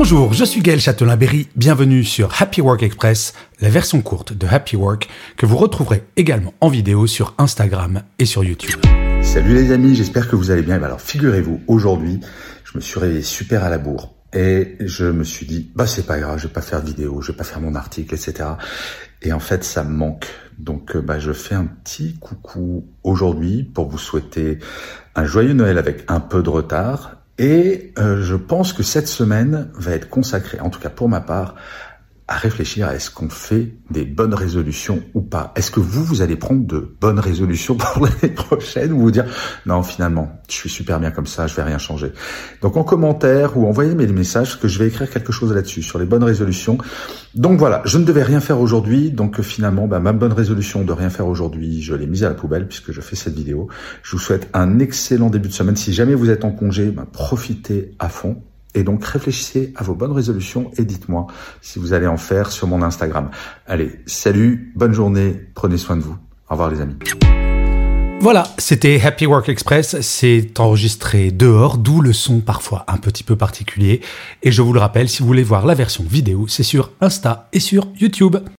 Bonjour, je suis Gaël Châtelain-Berry, bienvenue sur Happy Work Express, la version courte de Happy Work que vous retrouverez également en vidéo sur Instagram et sur YouTube. Salut les amis, j'espère que vous allez bien. Alors figurez-vous, aujourd'hui, je me suis réveillé super à la bourre et je me suis dit, bah c'est pas grave, je vais pas faire de vidéo, je vais pas faire mon article, etc. Et en fait, ça me manque. Donc, euh, bah, je fais un petit coucou aujourd'hui pour vous souhaiter un joyeux Noël avec un peu de retard et euh, je pense que cette semaine va être consacrée, en tout cas pour ma part, à réfléchir à est-ce qu'on fait des bonnes résolutions ou pas. Est-ce que vous, vous allez prendre de bonnes résolutions pour l'année prochaine ou vous dire non, finalement, je suis super bien comme ça, je vais rien changer. Donc en commentaire ou envoyez mes messages que je vais écrire quelque chose là-dessus sur les bonnes résolutions. Donc voilà, je ne devais rien faire aujourd'hui, donc finalement, bah, ma bonne résolution de rien faire aujourd'hui, je l'ai mise à la poubelle puisque je fais cette vidéo. Je vous souhaite un excellent début de semaine. Si jamais vous êtes en congé, bah, profitez à fond. Et donc réfléchissez à vos bonnes résolutions et dites-moi si vous allez en faire sur mon Instagram. Allez, salut, bonne journée, prenez soin de vous. Au revoir les amis. Voilà, c'était Happy Work Express, c'est enregistré dehors, d'où le son parfois un petit peu particulier. Et je vous le rappelle, si vous voulez voir la version vidéo, c'est sur Insta et sur YouTube.